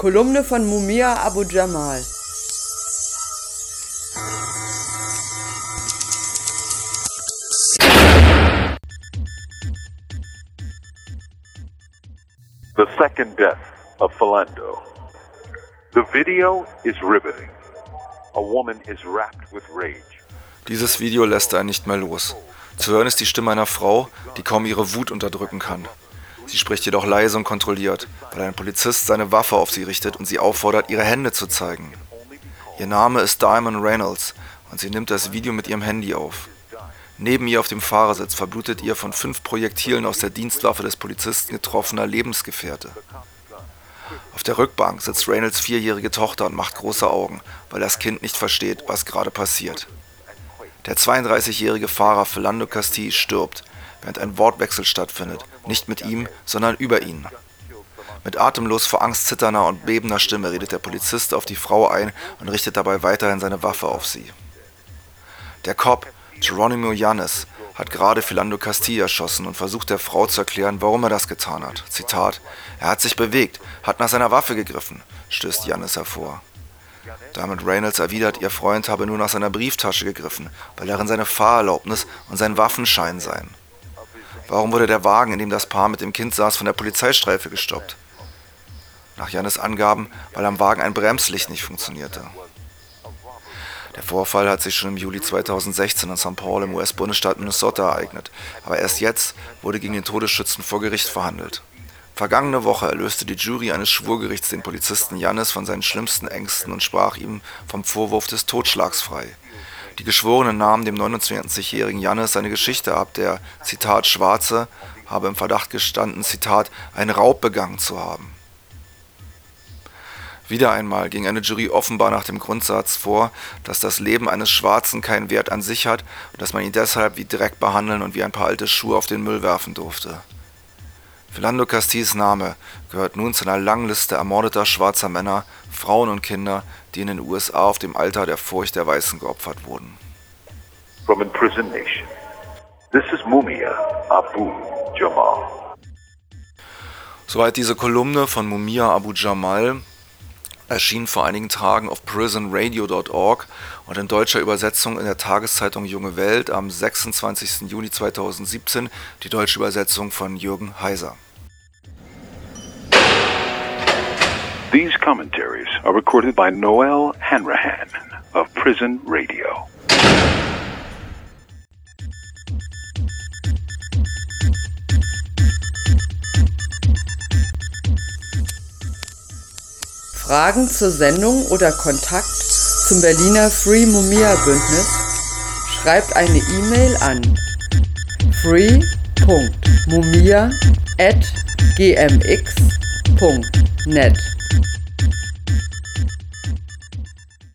Kolumne von Mumia Abu Jamal. The second death of Philando. The video is riveting. A woman is wrapped with rage. Dieses Video lässt einen nicht mehr los. Zu hören ist die Stimme einer Frau, die kaum ihre Wut unterdrücken kann. Sie spricht jedoch leise und kontrolliert, weil ein Polizist seine Waffe auf sie richtet und sie auffordert, ihre Hände zu zeigen. Ihr Name ist Diamond Reynolds und sie nimmt das Video mit ihrem Handy auf. Neben ihr auf dem Fahrersitz verblutet ihr von fünf Projektilen aus der Dienstwaffe des Polizisten getroffener Lebensgefährte. Auf der Rückbank sitzt Reynolds vierjährige Tochter und macht große Augen, weil das Kind nicht versteht, was gerade passiert. Der 32-jährige Fahrer Philando Castille stirbt, während ein Wortwechsel stattfindet, nicht mit ihm, sondern über ihn. Mit atemlos vor Angst zitternder und bebender Stimme redet der Polizist auf die Frau ein und richtet dabei weiterhin seine Waffe auf sie. Der Cop, Geronimo Yanis hat gerade Philando Castilla erschossen und versucht der Frau zu erklären, warum er das getan hat. Zitat: Er hat sich bewegt, hat nach seiner Waffe gegriffen, stößt Yanis hervor. Damit Reynolds erwidert, ihr Freund habe nur nach seiner Brieftasche gegriffen, weil darin seine Fahrerlaubnis und sein Waffenschein seien. Warum wurde der Wagen, in dem das Paar mit dem Kind saß, von der Polizeistreife gestoppt? Nach Jannes Angaben, weil am Wagen ein Bremslicht nicht funktionierte. Der Vorfall hat sich schon im Juli 2016 in St. Paul im US-Bundesstaat Minnesota ereignet, aber erst jetzt wurde gegen den Todesschützen vor Gericht verhandelt. Vergangene Woche erlöste die Jury eines Schwurgerichts den Polizisten Jannis von seinen schlimmsten Ängsten und sprach ihm vom Vorwurf des Totschlags frei. Die Geschworenen nahmen dem 29-jährigen Jannis seine Geschichte ab, der, Zitat, Schwarze habe im Verdacht gestanden, Zitat, einen Raub begangen zu haben. Wieder einmal ging eine Jury offenbar nach dem Grundsatz vor, dass das Leben eines Schwarzen keinen Wert an sich hat und dass man ihn deshalb wie Dreck behandeln und wie ein paar alte Schuhe auf den Müll werfen durfte. Philando Castilles Name gehört nun zu einer langen Liste ermordeter schwarzer Männer, Frauen und Kinder, die in den USA auf dem Altar der Furcht der Weißen geopfert wurden. From Imprisoned Nation. This is Mumia Abu Jamal. Soweit diese Kolumne von Mumia Abu Jamal erschien vor einigen Tagen auf prisonradio.org und in deutscher Übersetzung in der Tageszeitung Junge Welt am 26. Juni 2017 die deutsche Übersetzung von Jürgen Heiser. These commentaries are recorded by Noel Hanrahan of Prison Radio. Fragen zur Sendung oder Kontakt zum Berliner Free Mumia Bündnis schreibt eine E-Mail an free.mumia@gmx.net.